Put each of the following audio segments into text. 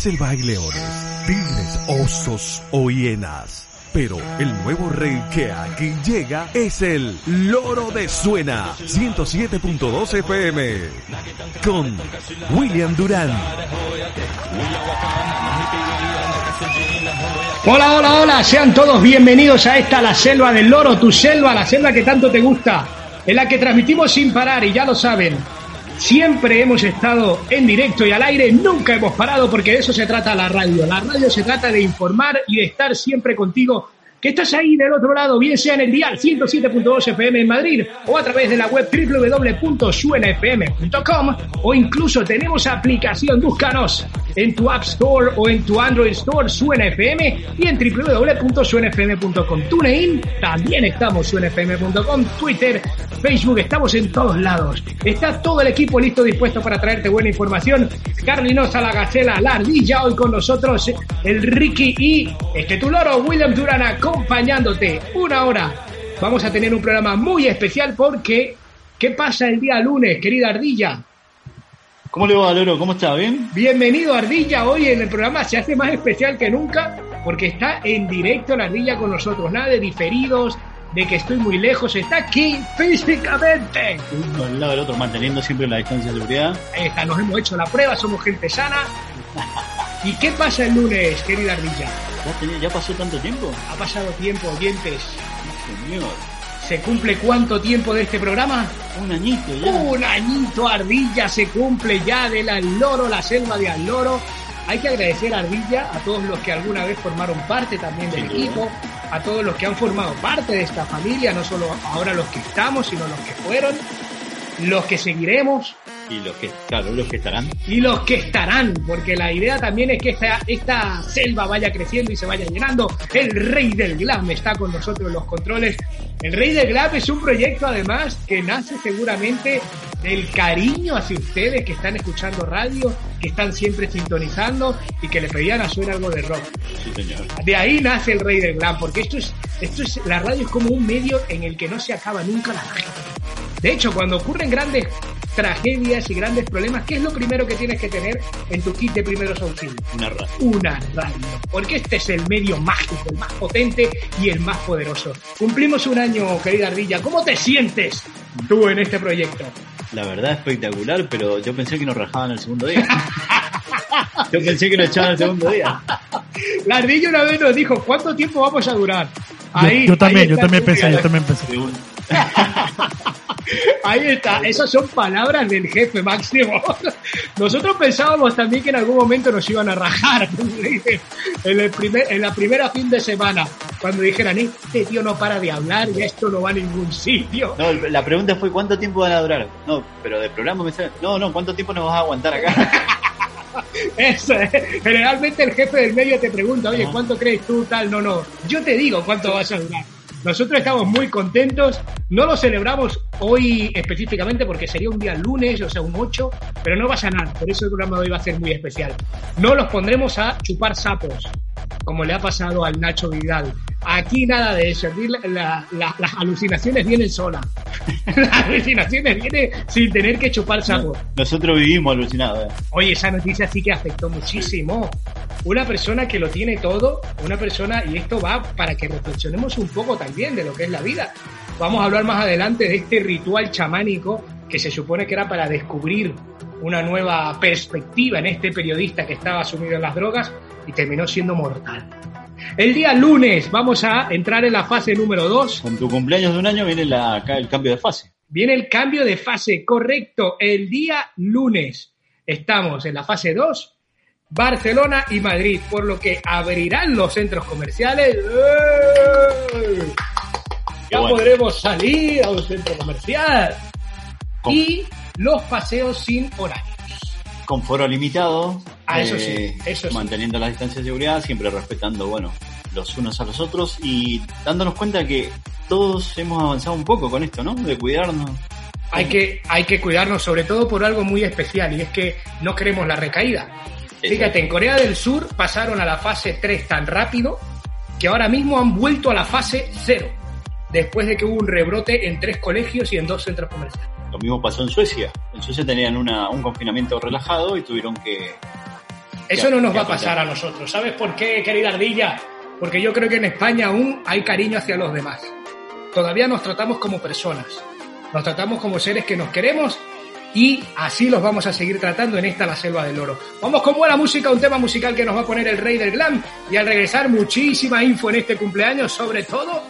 Selva hay leones, tigres, osos o hienas. Pero el nuevo rey que aquí llega es el Loro de Suena 107.2 FM con William Durán. Hola, hola, hola, sean todos bienvenidos a esta La Selva del Loro, tu selva, la selva que tanto te gusta, en la que transmitimos sin parar y ya lo saben. Siempre hemos estado en directo y al aire, nunca hemos parado porque de eso se trata la radio. La radio se trata de informar y de estar siempre contigo que estás ahí del otro lado, bien sea en el dial 107.2 FM en Madrid o a través de la web www.suenafm.com o incluso tenemos aplicación, búscanos en tu App Store o en tu Android Store Suena FM y en www.suenafm.com. TuneIn, también estamos suenafm.com, Twitter, Facebook, estamos en todos lados. Está todo el equipo listo, dispuesto para traerte buena información. Carlinosa, la Gacela, la Ardilla, hoy con nosotros el Ricky y este tu loro, William Duran, acompañándote una hora. Vamos a tener un programa muy especial porque ¿qué pasa el día lunes, querida Ardilla? ¿Cómo le va, Loro? ¿Cómo está? ¿Bien? Bienvenido Ardilla, hoy en el programa se hace más especial que nunca porque está en directo la Ardilla con nosotros, nada de diferidos, de que estoy muy lejos, está aquí físicamente. Uno al lado del otro, manteniendo siempre la distancia de seguridad. Ahí está, nos hemos hecho la prueba, somos gente sana. ¿Y qué pasa el lunes, querida Ardilla? ¿Ya, pasó tanto tiempo? Ha pasado tiempo, oyentes. Señor, ¿Se cumple cuánto tiempo de este programa? un añito ya. Un añito Ardilla se cumple ya del Loro, la selva de Al Loro. Hay que agradecer a Ardilla, a todos los que alguna vez formaron parte también del equipo, a todos los que han formado parte de esta familia, no solo ahora los que estamos, sino los que fueron, los que seguiremos Y los que, claro, los que estarán. y los que estarán, porque la idea también es que esta, esta selva vaya creciendo y se vaya llenando. El rey del glam está con nosotros en los controles. El rey del glam es un proyecto además que nace seguramente del cariño hacia ustedes que están escuchando radio, que están siempre sintonizando y que le pedían a suena algo de rock. Sí, señor. De ahí nace el rey del glam, porque esto es, esto es, la radio es como un medio en el que no se acaba nunca la magia. De hecho, cuando ocurren grandes tragedias y grandes problemas, ¿qué es lo primero que tienes que tener en tu kit de primeros auxilios? Una radio. Una radio. Porque este es el medio mágico, el más potente y el más poderoso. Cumplimos un año, querida Ardilla. ¿Cómo te sientes tú en este proyecto? La verdad, espectacular, pero yo pensé que nos rajaban el segundo día. yo pensé que nos echaban el segundo día. La Ardilla una vez nos dijo, ¿cuánto tiempo vamos a durar? Yo- yo, también, ahí yo también pensé, yo también pensé. Ahí está, esas son palabras del jefe máximo. Nosotros pensábamos también que en algún momento nos iban a rajar en, el primer, en la primera fin de semana, cuando dijeran, este tío no para de hablar y esto no va a ningún sitio. No, la pregunta fue ¿cuánto tiempo van a durar? No, pero de programa me sale, no, no, ¿cuánto tiempo nos vas a aguantar acá? Eso es. Generalmente el jefe del medio te pregunta, oye. ¿cuánto crees tú tal? No, no. Yo te digo cuánto vas a durar. Nosotros estamos muy contentos. No lo celebramos hoy específicamente porque sería un día lunes, o sea, un 8, pero no pasa nada. Por eso el programa de hoy va a ser muy especial. No los pondremos a chupar sapos, como le ha pasado al Nacho Vidal. Aquí nada de eso. Aquí la- la- la- las alucinaciones vienen solas. las alucinaciones vienen sin tener que chupar sapos. Nosotros vivimos alucinados. eh. Oye, esa noticia sí que afectó muchísimo. Una persona que lo tiene todo, una persona, y esto va para que reflexionemos un poco también de lo que es la vida. Vamos a hablar más adelante de este ritual chamánico que se supone que era para descubrir una nueva perspectiva en este periodista que estaba sumido en las drogas y terminó siendo mortal. El día lunes vamos a entrar en la fase número 2 Con tu cumpleaños de un año viene la, el cambio de fase. Viene el cambio de fase, correcto. El día lunes estamos en la fase 2, Barcelona y Madrid, por lo que abrirán los centros comerciales. ¡Eh! Ya bueno. podremos salir a un centro comercial. Con, Y los paseos sin horarios. con foro limitado. eh, Ah, eso sí, eso sí. Manteniendo las distancias de seguridad, siempre respetando, bueno, los unos a los otros y dándonos cuenta que todos hemos avanzado un poco con esto, ¿no? De cuidarnos. Hay que, hay que cuidarnos sobre todo por algo muy especial y es que no queremos la recaída. Fíjate, en Corea del Sur pasaron a la fase 3 tan rápido que ahora mismo han vuelto a la fase cero, después de que hubo un rebrote en tres colegios y en dos centros comerciales. Lo mismo pasó en Suecia. En Suecia tenían una, un confinamiento relajado y tuvieron que... Eso no nos va a pasar a nosotros. ¿Sabes por qué, querida Ardilla? Porque yo creo que en España aún hay cariño hacia los demás. Todavía nos tratamos como personas. Nos tratamos como seres que nos queremos y así los vamos a seguir tratando en esta La Selva del Oro. Vamos con buena música, un tema musical que nos va a poner el rey del glam y al regresar muchísima info en este cumpleaños, sobre todo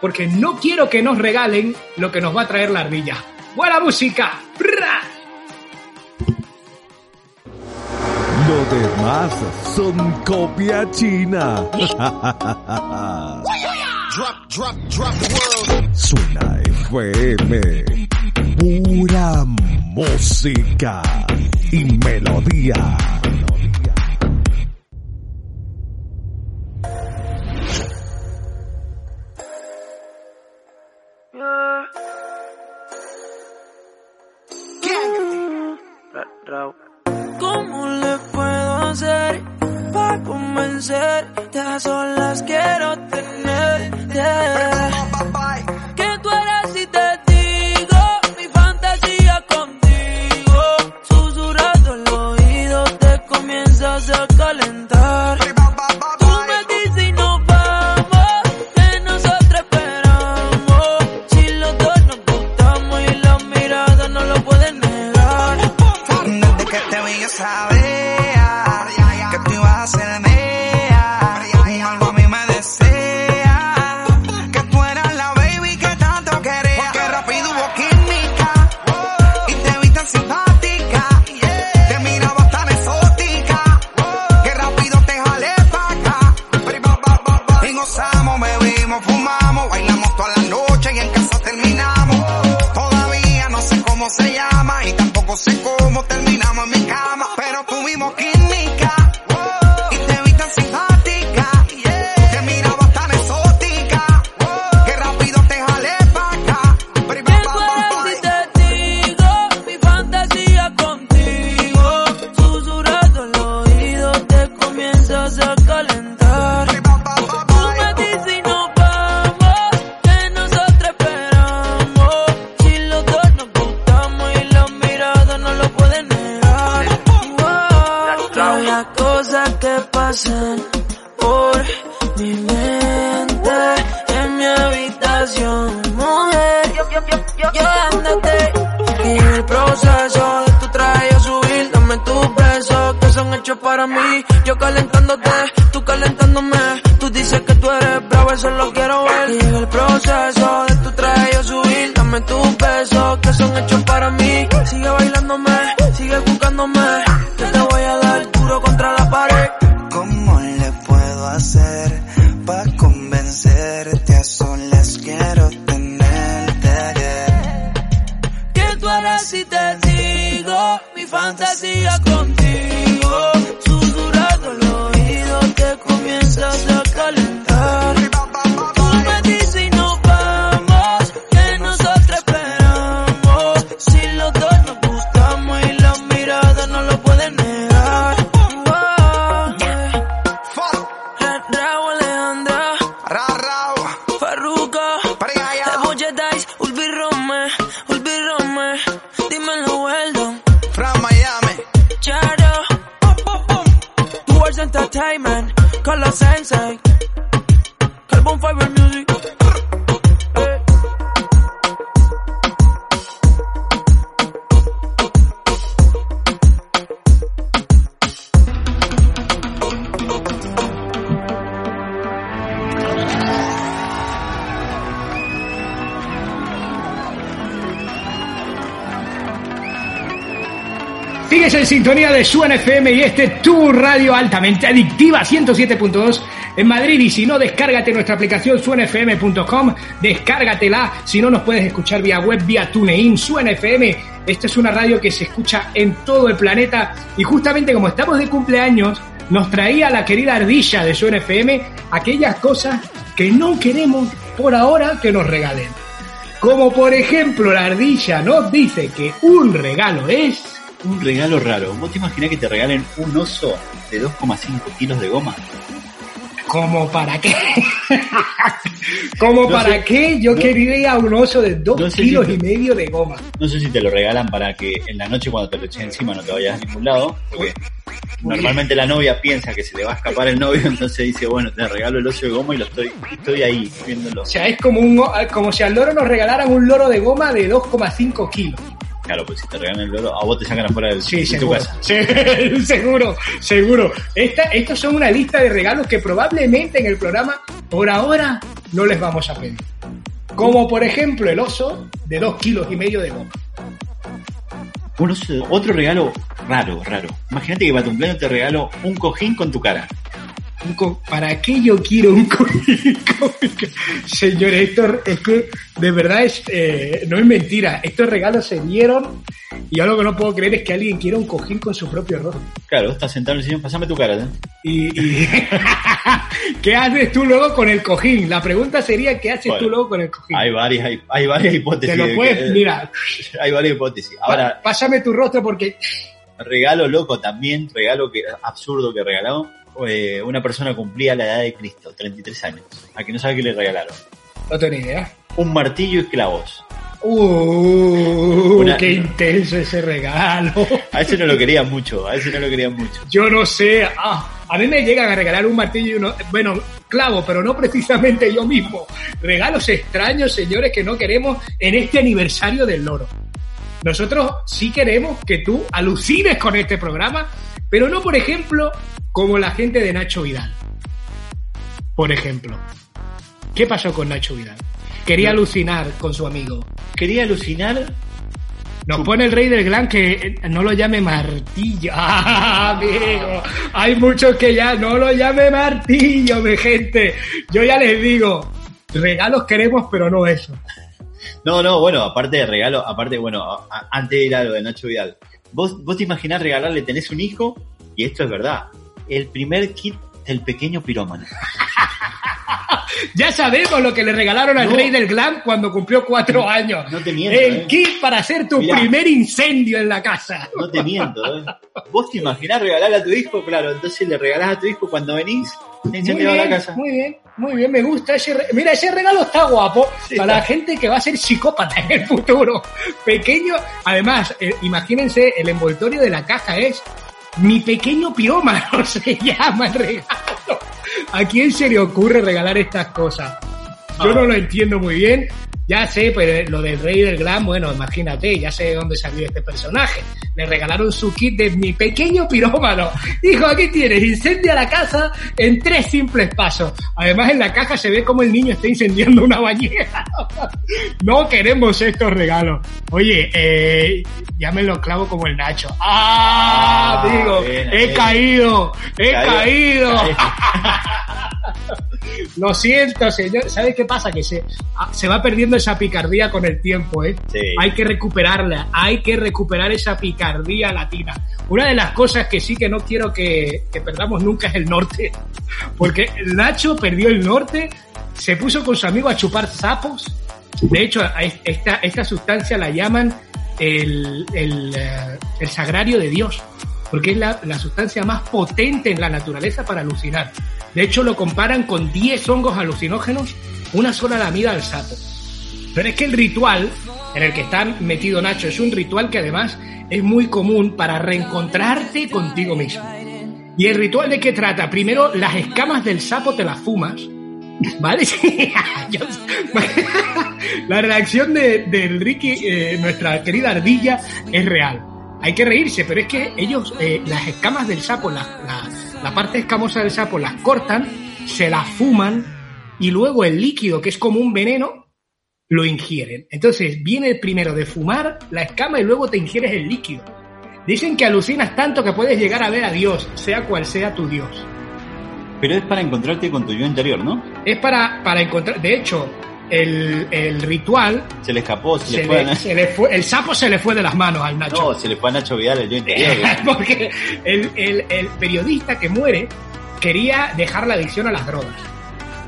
porque no quiero que nos regalen lo que nos va a traer la ardilla. ¡Buena música! ¡Bra! Lo demás son copia china. Drop, drop, drop world. Suena FM. Pura música y melodía. ¿Cómo le puedo hacer para convencerte? A solas quiero tenerte. Sintonía de Suena FM y este es tu radio altamente adictiva 107.2 en Madrid y si no, descárgate nuestra aplicación suenafm.com, descárgatela, si no nos puedes escuchar vía web, vía TuneIn, Suena FM. Esta es una radio que se escucha en todo el planeta y justamente como estamos de cumpleaños, nos traía la querida ardilla de Suena FM aquellas cosas que no queremos por ahora que nos regalen. Como por ejemplo la ardilla nos dice que un regalo es... Un regalo raro. ¿Vos te imaginás que te regalen un oso de 2,5 kilos de goma? ¿Cómo para qué? ¿Cómo No para sé, qué yo no- quería un oso de dos no sé kilos si- y medio de goma? No sé si te lo regalan para que en la noche cuando te lo eches encima no te vayas a ningún lado, porque normalmente la novia piensa que se le va a escapar el novio, entonces dice, bueno, te regalo el oso de goma y lo estoy, estoy ahí viéndolo. O sea, es como, un, como si al loro nos regalaran un loro de goma de 2,5 kilos. Claro, pues si te regalan el loro, a vos te sacan afuera del, Sí, de tu seguro. casa. Sí, seguro, seguro. Esta, estos son una lista de regalos que probablemente en el programa por ahora no les vamos a pedir. Como por ejemplo el oso de dos kilos y medio de goma. Otro regalo raro, raro. Imagínate que para tu cumpleaños te regalo un cojín con tu cara. Un co- ¿Para qué yo quiero un cojín? Señores, esto es que de verdad es, eh, no es mentira. Estos regalos se dieron y algo que no puedo creer es que alguien quiera un cojín con su propio rostro. Claro, estás sentado en el sillón, pasame tu cara. ¿eh? Y, y- ¿Qué haces tú luego con el cojín? La pregunta sería, ¿qué haces Bueno, tú luego con el cojín? Hay varias, hay, hay varias hipótesis. Te lo de puedes, que- mira, Hay varias hipótesis. Ahora, pásame tu rostro porque regalo loco también, regalo que absurdo que regaló. Eh, una persona cumplía la edad de Cristo, 33 años. A que no sabe qué le regalaron. no tengo ni idea. Un martillo y clavos. Uh, Una- qué intenso ese regalo. A ese no lo querían mucho, a ese no lo querían mucho. Yo no sé. Ah, a mí me llegan a regalar un martillo y uno, bueno, clavo, pero no precisamente yo mismo. Regalos extraños, señores, que no queremos en este aniversario del loro. Nosotros sí queremos que tú alucines con este programa, pero no, por ejemplo, como la gente de Nacho Vidal. Por ejemplo. ¿Qué pasó con Nacho Vidal? Quería No. alucinar con su amigo. Quería alucinar. Nos pone el rey del glam que eh, no lo llame martillo. Ah, amigo. Hay muchos que ya no lo llame martillo, mi gente. Yo ya les digo, regalos queremos, pero no eso. No, no, bueno, aparte de regalo, aparte, bueno, a- antes de ir a lo de Nacho Vidal. Vos, vos te imaginás regalarle, tenés un hijo, y esto es verdad, el primer kit del pequeño pirómano. Ya sabemos lo que le regalaron al No. rey del glam cuando cumplió cuatro años. no te miento, El eh. kit para hacer tu Mirá. primer incendio en la casa. No te miento, ¿eh? Vos te imaginás regalarle a tu hijo, claro, entonces le regalás a tu hijo cuando venís, te Muy incendiaba la bien, casa. muy bien, muy bien, me gusta ese re- Mira, ese regalo está guapo Sí, para la gente que va a ser psicópata en el futuro. Pequeño, además, eh, imagínense, el envoltorio de la caja es mi pequeño pirómano, se llama el regalo. ¿A quién se le ocurre regalar estas cosas? Yo Ah. no lo entiendo muy bien. Ya sé, pero lo del rey del glam, bueno, imagínate, ya sé de dónde salió este personaje. Le regalaron su kit de mi pequeño pirómano. Dijo, aquí tienes, incendia la casa en tres simples pasos. Además, en la caja se ve como el niño está incendiando una bañera. No queremos estos regalos. Oye, eh, ya me lo clavo como el Nacho. ¡Ah! Ah, digo, bien, he bien. caído, he caído. Caído. Lo siento, señor. ¿Sabes qué pasa? Que se, ah, se va perdiendo esa picardía con el tiempo, ¿eh? Sí. Hay que recuperarla, hay que recuperar esa picardía latina. Una de las cosas que sí que no quiero que, que perdamos nunca es el norte. Porque Nacho perdió el norte, se puso con su amigo a chupar sapos. De hecho, esta sustancia la llaman el, el, eh, el sagrario de Dios, porque es la, la sustancia más potente en la naturaleza para alucinar. De hecho, lo comparan con 10 hongos alucinógenos, una sola lamida al sapo. Pero es que el ritual en el que está metido Nacho es un ritual que además es muy común para reencontrarte contigo mismo. ¿Y el ritual de qué trata? Primero, las escamas del sapo te las fumas, ¿vale? La reacción de, de Ricky, eh, nuestra querida ardilla, es real. Hay que reírse, pero es que ellos, eh, las escamas del sapo, la- la parte escamosa del sapo, las cortan, se las fuman y luego el líquido, que es como un veneno, lo ingieren. Entonces viene primero de fumar la escama y luego te ingieres el líquido. Dicen que alucinas tanto que puedes llegar a ver a Dios, sea cual sea tu Dios. Pero es para encontrarte con tu yo interior, ¿no? Es para, para encontrar, de hecho, el, el ritual, Se le escapó, se, se le fue a le- se le fue, el sapo se le fue de las manos al Nacho. No, se le fue a Nacho Vidal el yo interior. Porque el, el- el periodista que muere quería dejar la adicción a las drogas.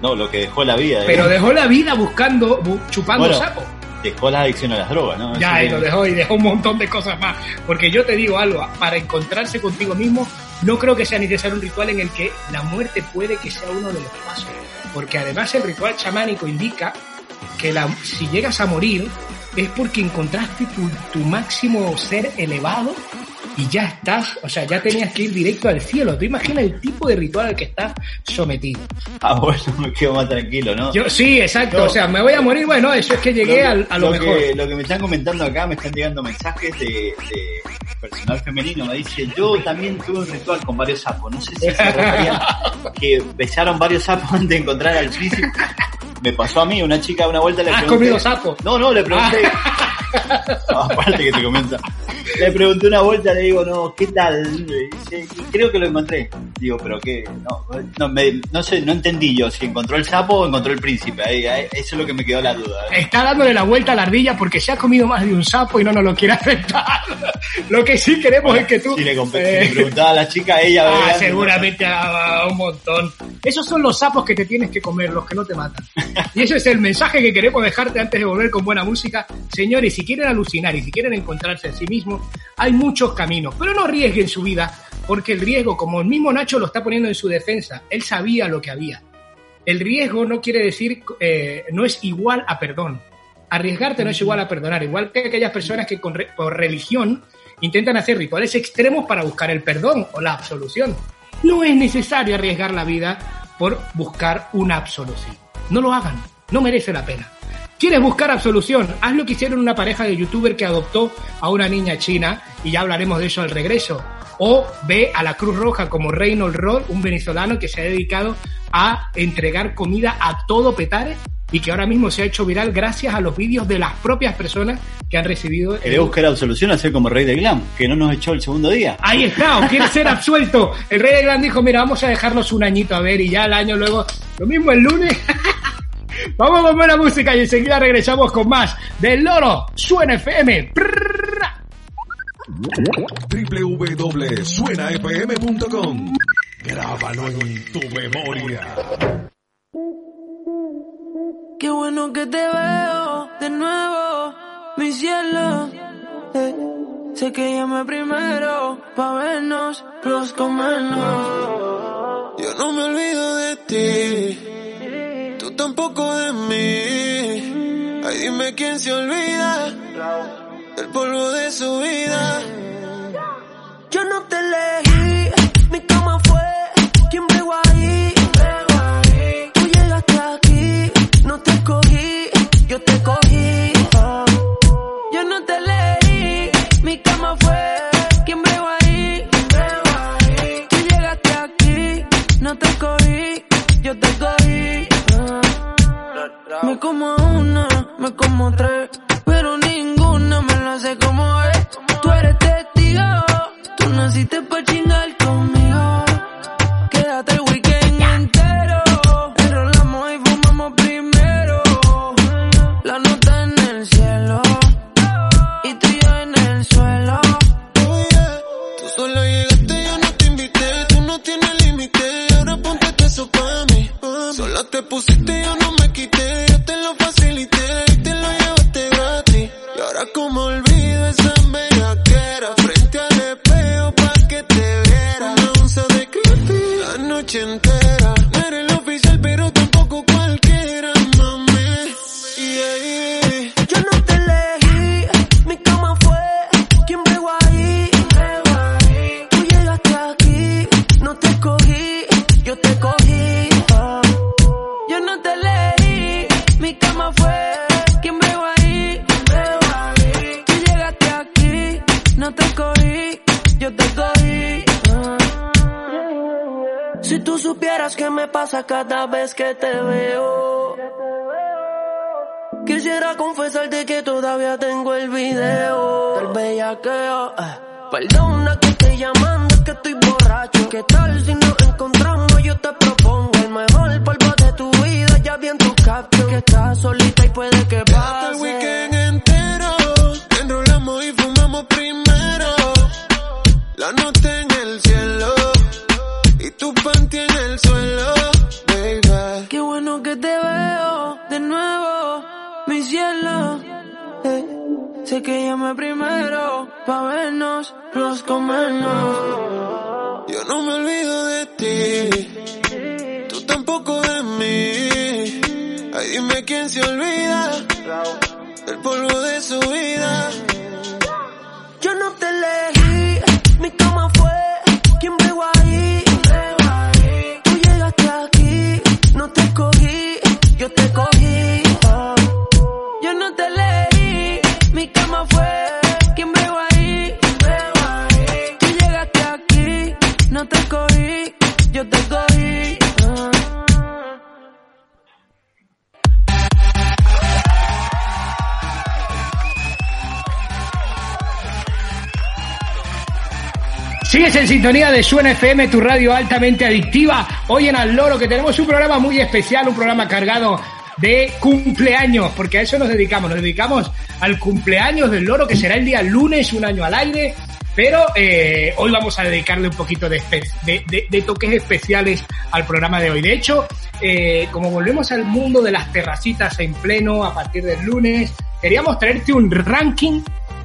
No, lo que dejó la vida. Pero dejó la vida buscando, bu- chupando Bueno, sapo. Dejó la adicción a las drogas, ¿no? Ya, Eso y lo dejó y dejó un montón de cosas más. Porque yo te digo algo, para encontrarse contigo mismo no creo que sea necesario un ritual en el que la muerte puede que sea uno de los pasos. Porque además el ritual chamánico indica que la- si llegas a morir es porque encontraste tu, tu máximo ser elevado y ya estás, o sea, ya tenías que ir directo al cielo. Tú imaginas el tipo de ritual al que estás sometido. Ah, bueno, me quedo más tranquilo, ¿no? Yo, sí, exacto, No. o sea, me voy a morir, bueno, eso es que llegué que- al- a lo, mejor. Que, lo que me están comentando acá, me están llegando mensajes de, de personal femenino. Me dice, yo también tuve un ritual con varios sapos. No sé si se referían que besaron varios sapos antes de encontrar al príncipe. Me pasó a mí, una chica una vuelta le ¿Has pregunté... comido sapo? No, no, le pregunté... No, aparte que te comienza. Le pregunté una vuelta, le digo, no, ¿qué tal? Dice, "Y creo que lo encontré. Digo, pero qué, no, no, me- no sé, no entendí yo si encontró el sapo o encontró el príncipe. Ahí, ahí, eso es lo que me quedó la duda. Está dándole la vuelta a la ardilla porque se ha comido más de un sapo y no nos lo quiere aceptar. Lo que sí queremos es que tú... Si le, eh, si le preguntaba a la chica, ella Ah, seguramente ah, un montón. Esos son los sapos que te tienes que comer, los que no te matan. Y ese es el mensaje que queremos dejarte antes de volver con buena música. Señores, si quieren alucinar y si quieren encontrarse en sí mismos, hay muchos caminos, pero no arriesguen su vida, porque el riesgo, como el mismo Nacho lo está poniendo en su defensa, él sabía lo que había. El riesgo no quiere decir, eh, no es igual a perdón. Arriesgarte no es igual a perdonar, igual que aquellas personas que por religión intentan hacer rituales extremos para buscar el perdón o la absolución. No es necesario arriesgar la vida por buscar una absolución. No lo hagan, no merece la pena. ¿Quieres buscar absolución? Haz lo que hicieron una pareja de youtuber que adoptó a una niña china, y ya hablaremos de eso al regreso. O ve a la Cruz Roja como Reynold Rod, un venezolano que se ha dedicado a entregar comida a todo petare y que ahora mismo se ha hecho viral gracias a los vídeos de las propias personas que han recibido. el- Quería buscar absolución, hacer como rey de glam, que no nos echó el segundo día. Ahí está, o quiere ser absuelto. El rey de Gran dijo, mira, vamos a dejarnos un añito a ver y ya el año luego, lo mismo el lunes. vamos con buena música y enseguida regresamos con más del loro. Suena FM. Www.suenafm.com Grábalo en tu memoria. Qué bueno que te veo de nuevo, mi cielo. Eh, sé que llamé primero pa' vernos, los comernos. Yo no me olvido de ti, tú tampoco de mí. Ay, dime quién se olvida del polvo de su vida. Todavía tengo el video del bellaqueo. eh. Perdona que estoy llamando, es que estoy borracho. ¿Qué tal si nos encontramos? Yo te propongo el mejor polvo de tu vida. Ya vi en tu caption que estás solita y puede que Hasta el pase. weekend entero. Enrolamos y fumamos primero. La nota en el cielo. Y tu panty en el suelo, baby. Qué bueno que te veo de nuevo, mi cielo. Eh, sé que llamé primero pa' vernos, los comernos. Yo no me olvido de ti, tú tampoco de mí. Ay, dime quién se olvida del polvo de su vida. Yo no te elegí, mi cama fue Sigues en sintonía de Suena FM, tu radio altamente adictiva. Hoy en Al Loro, que tenemos un programa muy especial, un programa cargado de cumpleaños, porque a eso nos dedicamos. Nos dedicamos al cumpleaños del Loro, que será el día lunes, un año al aire. Pero eh, hoy vamos a dedicarle un poquito de, de toques especiales al programa de hoy. De hecho, eh, como volvemos al mundo de las terracitas en pleno a partir del lunes, queríamos traerte un ranking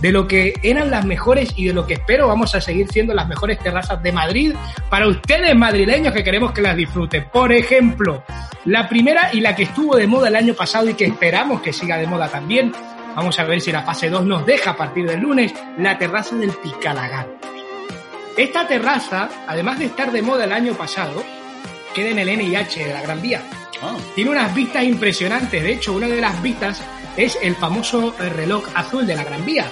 de lo que eran las mejores y de lo que espero vamos a seguir siendo las mejores terrazas de Madrid para ustedes madrileños que queremos que las disfruten. Por ejemplo, la primera y la que estuvo de moda el año pasado y que esperamos que siga de moda también, vamos a ver si la fase 2 nos deja a partir del lunes, la terraza del Picalagartos. Esta terraza, además de estar de moda el año pasado, queda en el NIH de la Gran Vía. Ah, Tiene unas vistas impresionantes. De hecho, una de las vistas es el famoso reloj azul de la Gran Vía.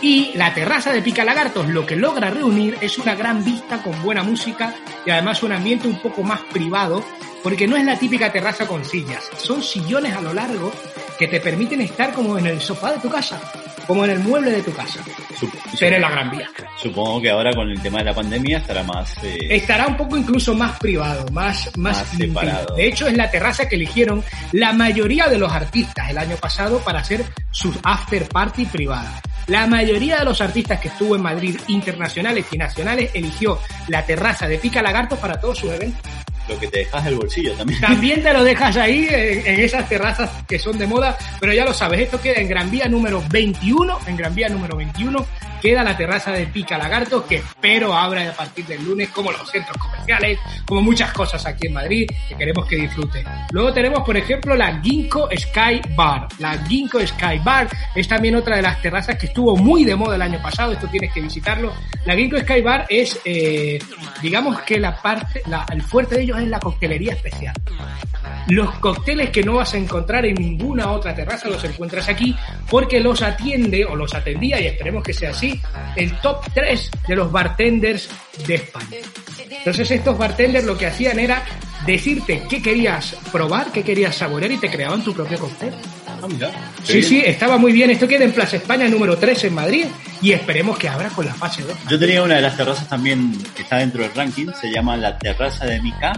Y la terraza de Pica Lagartos lo que logra reunir es una gran vista con buena música y además un ambiente un poco más privado, porque no es la típica terraza con sillas, son sillones a lo largo que te permiten estar como en el sofá de tu casa, como en el mueble de tu casa, sup- pero en la Gran Vía. Supongo que ahora con el tema de la pandemia estará más... eh, estará un poco incluso más privado, más, más, Más separado. De hecho, es la terraza que eligieron la mayoría de los artistas el año pasado para hacer sus after party privada. La mayoría de los artistas que estuvo en Madrid, internacionales y nacionales, eligió la terraza de Pica Lagarto para todos sus eventos. lo que te dejas del bolsillo también. También te lo dejas ahí en, en esas terrazas que son de moda, pero ya lo sabes, esto queda en Gran Vía número 21, en Gran Vía número 21 queda la terraza de Pica Lagarto, que espero abra a partir del lunes, como los centros comerciales, como muchas cosas aquí en Madrid, que queremos que disfruten. Luego tenemos, por ejemplo, la Ginkgo Sky Bar. La Ginkgo Sky Bar es también otra de las terrazas que estuvo muy de moda el año pasado, esto tienes que visitarlo. La Ginkgo Sky Bar es, eh, digamos que la parte, el fuerte de ellos es la coctelería especial. Los cócteles que no vas a encontrar en ninguna otra terraza los encuentras aquí porque los atiende o los atendía, y esperemos que sea así, el top 3 de los bartenders de España. Entonces estos bartenders lo que hacían era decirte qué querías probar, qué querías saborear y te creaban tu propio cóctel. Ah, mira. Sí, sí, estaba muy bien. Esto queda en Plaza España número 3 en Madrid y esperemos que abra con la fase 2. Yo tenía una de las terrazas también que está dentro del ranking, se llama la terraza de Mica.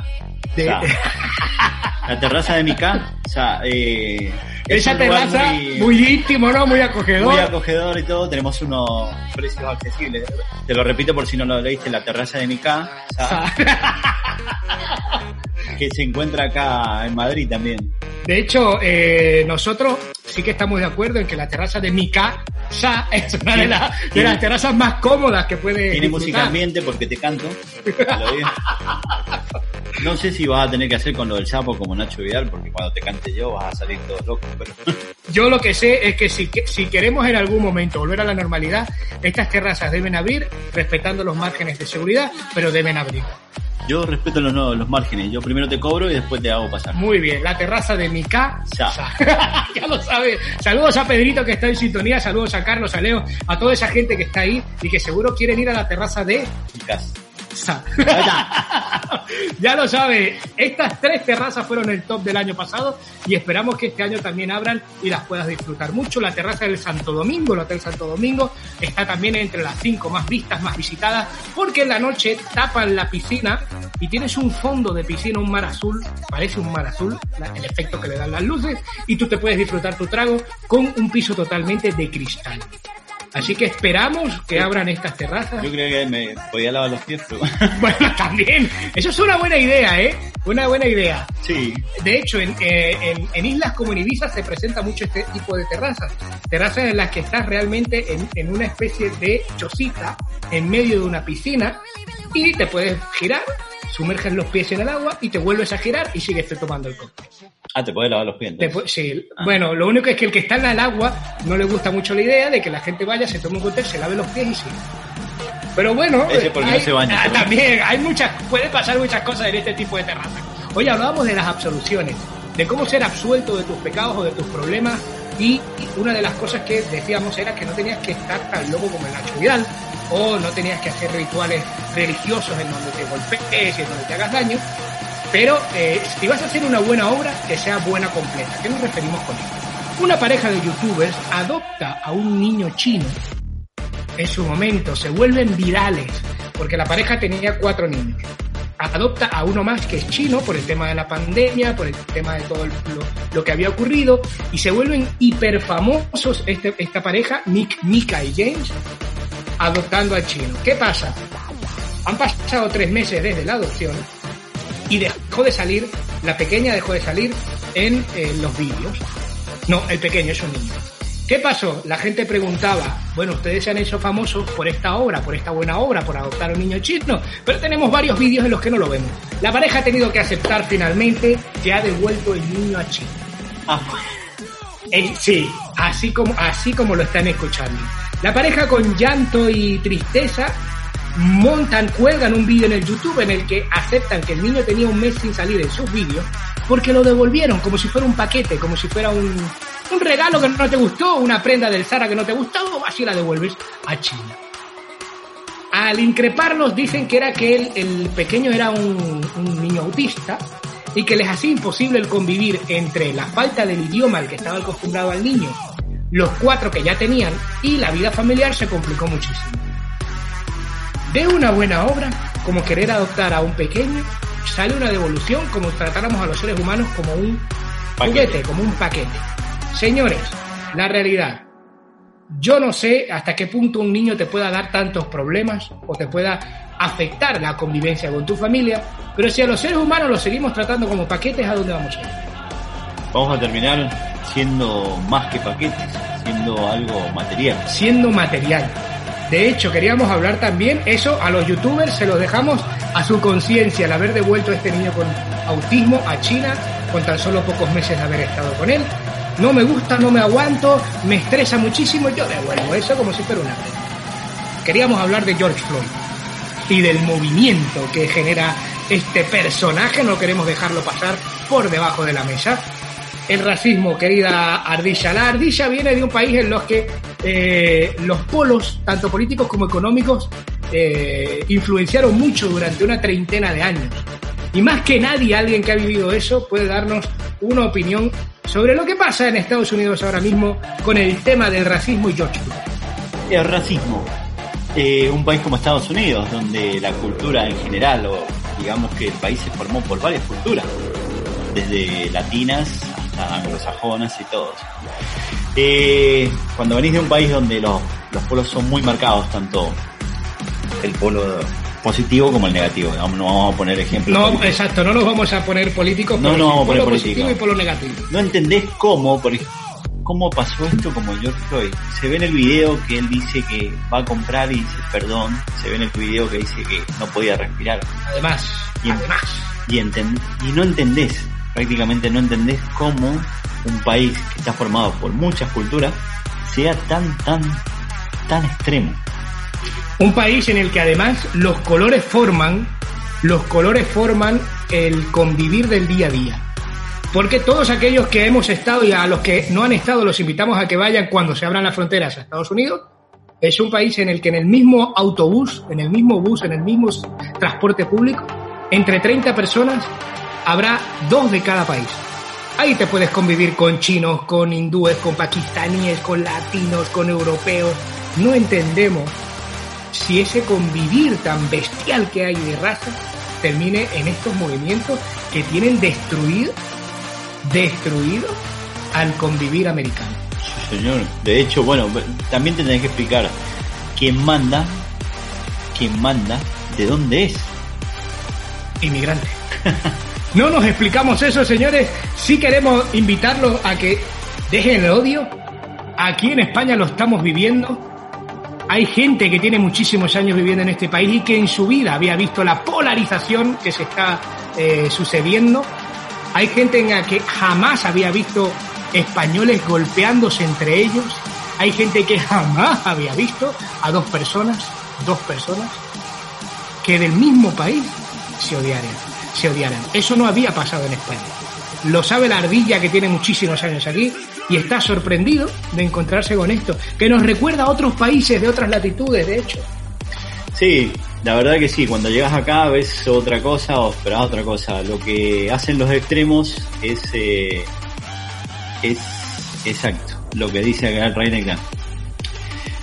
De- O sea, la terraza de Mica, o sea, eh, es Esa terraza muy- muy, íntimo, ¿no? Muy acogedor. muy acogedor y todo, tenemos unos precios accesibles. Te lo repito por si no lo leíste, la terraza de Mica, o sea, que se encuentra acá en Madrid también. De hecho, eh, nosotros sí que estamos de acuerdo en que la terraza de mi casa es una de, las- de las terrazas más cómodas que puede Tiene música ambiente porque te canto. te. No sé si vas a tener que hacer con lo del sapo como Nacho Vidal, porque cuando te cante yo vas a salir todos locos, pero Yo lo que sé es que si, que- si queremos en algún momento volver a la normalidad, estas terrazas deben abrir respetando los márgenes de seguridad, pero deben abrir. Yo respeto los, no, los márgenes. Yo primero te cobro y después te hago pasar. Muy bien, la terraza de mi casa. Ya. ya lo sabes. Saludos a Pedrito que está en sintonía, saludos a Carlos, a Leo, a toda esa gente que está ahí y que seguro quieren ir a la terraza de Chicas. Ya lo sabe, estas tres terrazas fueron el top del año pasado y esperamos que este año también abran y las puedas disfrutar mucho. La terraza del Santo Domingo, el Hotel Santo Domingo, está también entre las cinco más vistas, más visitadas, porque en la noche tapan la piscina y tienes un fondo de piscina, un mar azul, parece un mar azul, el efecto que le dan las luces, y tú te puedes disfrutar tu trago con un piso totalmente de cristal. Así que esperamos que abran estas terrazas. Yo creo que me podía lavar los pies, pero... Bueno, también. Eso es una buena idea, ¿eh? Una buena idea. sí. De hecho, en, eh, en- en islas como en Ibiza se presenta mucho este tipo de terrazas. Terrazas en las que estás realmente en, en una especie de chocita en medio de una piscina y te puedes girar, sumerges los pies en el agua y te vuelves a girar y sigues tomando el cóctel. Ah, te puedes lavar los pies. Entonces. sí, Ah. bueno, lo único es que el que está en el agua no le gusta mucho la idea de que la gente vaya, se tome un cóctel, se lave los pies y siga. Pero bueno, Ese porque no se baña, ah, también hay muchas, puede pasar muchas cosas en este tipo de terrazas. Hoy hablábamos de las absoluciones, de cómo ser absuelto de tus pecados o de tus problemas y una de las cosas que decíamos era que no tenías que estar tan loco como el Nacho Vidal o no tenías que hacer rituales religiosos en donde te golpees y en donde te hagas daño, pero eh, si vas a hacer una buena obra, que sea buena completa. ¿Qué nos referimos con esto? Una pareja de youtubers adopta a un niño chino en su momento, se vuelven virales, porque la pareja tenía cuatro niños. Adopta a uno más que es chino por el tema de la pandemia, por el tema de todo el- lo, que había ocurrido, y se vuelven hiperfamosos este, esta pareja, Nick, Mika y James, adoptando al chino. ¿Qué pasa? Han pasado tres meses desde la adopción y dejó de salir, la pequeña dejó de salir en eh, los vídeos. No, el pequeño es un niño. ¿Qué pasó? La gente preguntaba, bueno, ustedes se han hecho famosos por esta obra, por esta buena obra, por adoptar a un niño chino, pero tenemos varios vídeos en los que no lo vemos. La pareja ha tenido que aceptar finalmente que ha devuelto el niño a China. Ah, Eh, sí, así como, así como lo están escuchando. La pareja con llanto y tristeza montan, cuelgan un vídeo en el YouTube en el que aceptan que el niño tenía un mes sin salir en sus vídeos porque lo devolvieron como si fuera un paquete, como si fuera un, un regalo que no te gustó, una prenda del Zara que no te gustó, así la devuelves a China. Al increparlos dicen que era que él, el pequeño era un, un niño autista y que les hacía imposible el convivir entre la falta del idioma al que estaba acostumbrado al niño, los cuatro que ya tenían y la vida familiar se complicó muchísimo. De una buena obra, como querer adoptar a un pequeño, sale una devolución como tratáramos a los seres humanos como un Paquete. juguete, como un paquete. Señores, la realidad. Yo no sé hasta qué punto un niño te pueda dar tantos problemas o te pueda afectar la convivencia con tu familia, pero si a los seres humanos los seguimos tratando como paquetes, ¿a dónde vamos a ir? Vamos a terminar siendo más que paquetes, siendo algo material. siendo material. De hecho, queríamos hablar también, eso a los youtubers se los dejamos a su conciencia al haber devuelto a este niño con autismo a China con tan solo pocos meses de haber estado con él. No me gusta, no me aguanto, me estresa muchísimo, yo devuelvo eso como si fuera una. Queríamos hablar de George Floyd y del movimiento que genera este personaje, no queremos dejarlo pasar por debajo de la mesa. El racismo, querida Ardilla. La Ardilla viene de un país en los que eh, los polos, tanto políticos como económicos, eh, influenciaron mucho durante una treintena de años. Y más que nadie, alguien que ha vivido eso puede darnos una opinión sobre lo que pasa en Estados Unidos ahora mismo con el tema del racismo y George Floyd. El racismo. Eh, un país como Estados Unidos, donde la cultura en general, o digamos que el país se formó por varias culturas, desde latinas anglosajonas y todos. Eh, cuando venís de un país donde los, los polos son muy marcados, tanto el polo positivo como el negativo, no, no vamos a poner ejemplos. No, políticos. exacto, no nos vamos a poner políticos, No, no vamos a poner polo políticos. positivo y polo negativo. no entendés cómo, por ej- cómo pasó esto como George Floyd. Se ve en el video que él dice que va a comprar y dice perdón. Se ve en el video que dice que no podía respirar. Además, Y, además. y, enten- y no entendés, prácticamente no entendés cómo un país que está formado por muchas culturas sea tan, tan, tan extremo. Un país en el que además los colores forman, los colores forman el convivir del día a día. Porque todos aquellos que hemos estado y a los que no han estado los invitamos a que vayan cuando se abran las fronteras a Estados Unidos. Es un país en el que en el mismo autobús, en el mismo bus, en el mismo transporte público, entre 30 personas habrá dos de cada país. Ahí te puedes convivir con chinos, con hindúes, con pakistaníes, con latinos, con europeos. No entendemos si ese convivir tan bestial que hay de raza termine en estos movimientos que tienen destruido, destruido al convivir americano. Sí, señor. De hecho, bueno, también te tenés que explicar quién manda, quién manda, de dónde es. Inmigrante. No nos explicamos eso, señores. Sí queremos invitarlos a que dejen el odio. Aquí en España lo estamos viviendo. Hay gente que tiene muchísimos años viviendo en este país y que en su vida había visto la polarización que se está eh, sucediendo. Hay gente en la que jamás había visto españoles golpeándose entre ellos. Hay gente que jamás había visto a dos personas, dos personas, que del mismo país se odiaran, odiaran. Eso no había pasado en España. Lo sabe la ardilla que tiene muchísimos años aquí y está sorprendido de encontrarse con esto, que nos recuerda a otros países de otras latitudes, de hecho. Sí, la verdad que sí, cuando llegas acá ves otra cosa esperas otra cosa. Lo que hacen los extremos es, eh, es exacto, lo que dice acá el rey de.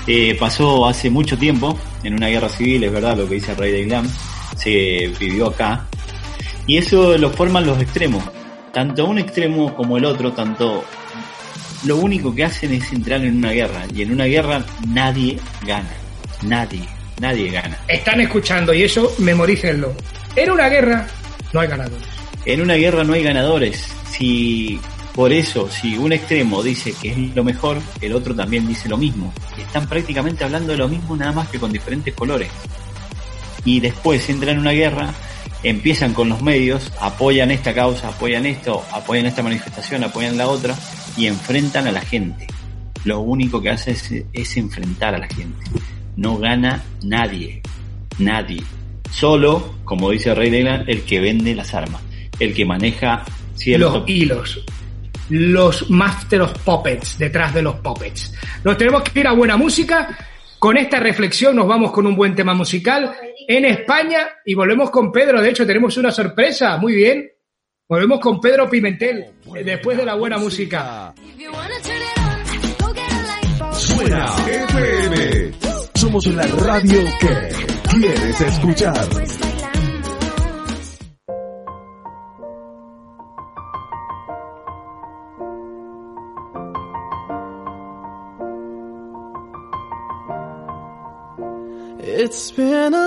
Eh, pasó hace mucho tiempo en una guerra civil, es verdad lo que dice el rey de Glam, se vivió acá. Y eso lo forman los extremos. Tanto un extremo como el otro, tanto lo único que hacen es entrar en una guerra. Y en una guerra nadie gana. Nadie, nadie gana. Están escuchando y eso memorícenlo. En una guerra no hay ganadores. En una guerra no hay ganadores. Si por eso, si un extremo dice que es lo mejor, el otro también dice lo mismo. Están prácticamente hablando de lo mismo, nada más que con diferentes colores. Y después entran en una guerra, empiezan con los medios, apoyan esta causa, apoyan esto, apoyan esta manifestación, apoyan la otra y enfrentan a la gente. Lo único que hace es, enfrentar a la gente. No gana nadie, nadie. Solo, como dice Rey Leila, el que vende las armas, el que maneja ciertos Los hilos. Los Master of Puppets detrás de los puppets. Nos tenemos que ir a buena música. Con esta reflexión nos vamos con un buen tema musical en España y volvemos con Pedro. De hecho, tenemos una sorpresa. Muy bien. Volvemos con Pedro Pimentel eh, después de la buena música. Suena FM. Somos la radio que quieres escuchar. It's been a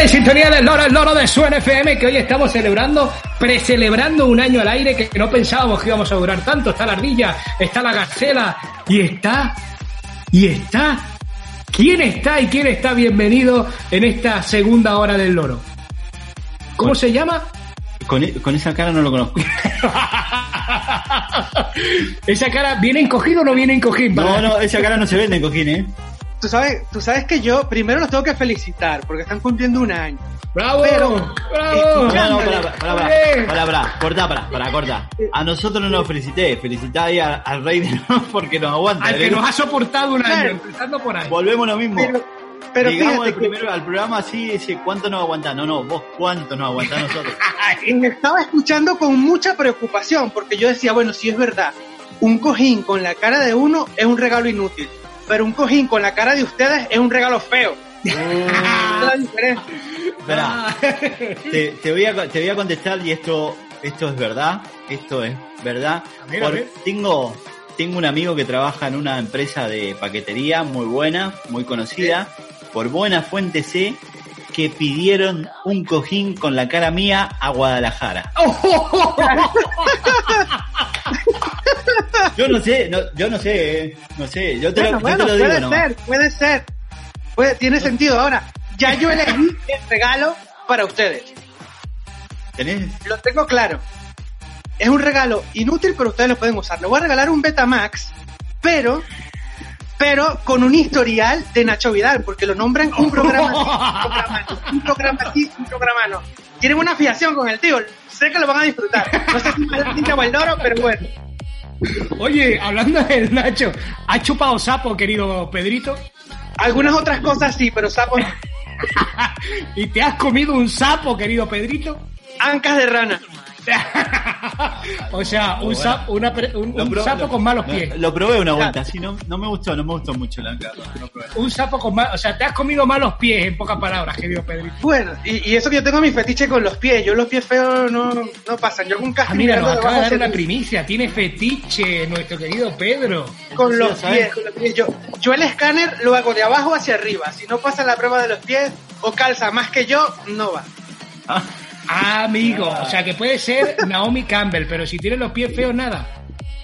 en sintonía del loro, el loro de Suena FM, que hoy estamos celebrando, precelebrando un año al aire que no pensábamos que íbamos a durar tanto. Está la ardilla, está la gacela, y está, y está. ¿Quién está y quién está bienvenido en esta segunda hora del loro? ¿Cómo se llama? Con, e- con esa cara no lo conozco. Esa cara, ¿viene encogido o no viene encogido? No, no, esa cara no se vende en cojín, ¿eh? Tú sabes, tú sabes que yo primero los tengo que felicitar porque están cumpliendo un año. ¡Bravo! Pero- ¡Bravo! No, no, para, para, para, para, para, corta, para, para, corta. A nosotros no nos felicité, felicitá ahí a- al rey de no porque nos aguanta. Al que ¿eh? nos ha soportado un año, Claro. empezando por ahí. Volvemos lo mismo. Pero, pero Llegamos fíjate al que primero al programa así, dice, ¿cuánto nos aguanta? No, no, vos cuánto nos aguantás nosotros. me estaba escuchando con mucha preocupación porque yo decía, bueno, si es verdad, un cojín con la cara de uno es un regalo inútil, pero un cojín con la cara de ustedes es un regalo feo. Te, te voy a, te voy a contestar y esto, esto es verdad, esto es verdad. Por- tengo, tengo un amigo que trabaja en una empresa de paquetería muy buena, muy conocida. Por buena fuente sé que pidieron un cojín con la cara mía a Guadalajara. Yo no sé, no, yo no sé, eh, no sé, yo te, Bueno, lo, yo bueno, te lo digo puede ser, puede ser. Puede, tiene sentido. Ahora, ya yo elegí el regalo para ustedes. ¿Tenés? Lo tengo claro. Es un regalo inútil, pero ustedes lo pueden usar. Le voy a regalar un Betamax, pero, pero con un historial de Nacho Vidal, porque lo nombran un programa un programa un programa sí, un programa no. Tienen una fijación con el tío. Sé que lo van a disfrutar. No sé si me la tinta o el loro, pero bueno. Oye, hablando del Nacho, ¿has chupado sapo, querido Pedrito? Algunas otras cosas sí, pero sapos, ¿Y te has comido un sapo, querido Pedrito? ancas de rana. o sea, un, Bueno. sapo, una pre- un, Lo un probé- sapo lo- con malos lo- pies. Lo probé una vuelta, sí, no, no me gustó, no me gustó mucho la probé. Un sapo con malos... O sea, te has comido malos pies, en pocas palabras, querido Pedrito. Bueno, y, y eso que yo tengo mi fetiche con los pies. Yo los pies feos no, no pasan. Yo con un Ah, casco mira, nos acaba de dar una primicia. Tiene fetiche nuestro querido Pedro. con los pies, con los pies. Yo, yo el escáner lo hago de abajo hacia arriba. Si no pasa la prueba de los pies o calza más que yo, no va. Ah, amigo. O sea, que puede ser Naomi Campbell, pero si tiene los pies feos, nada.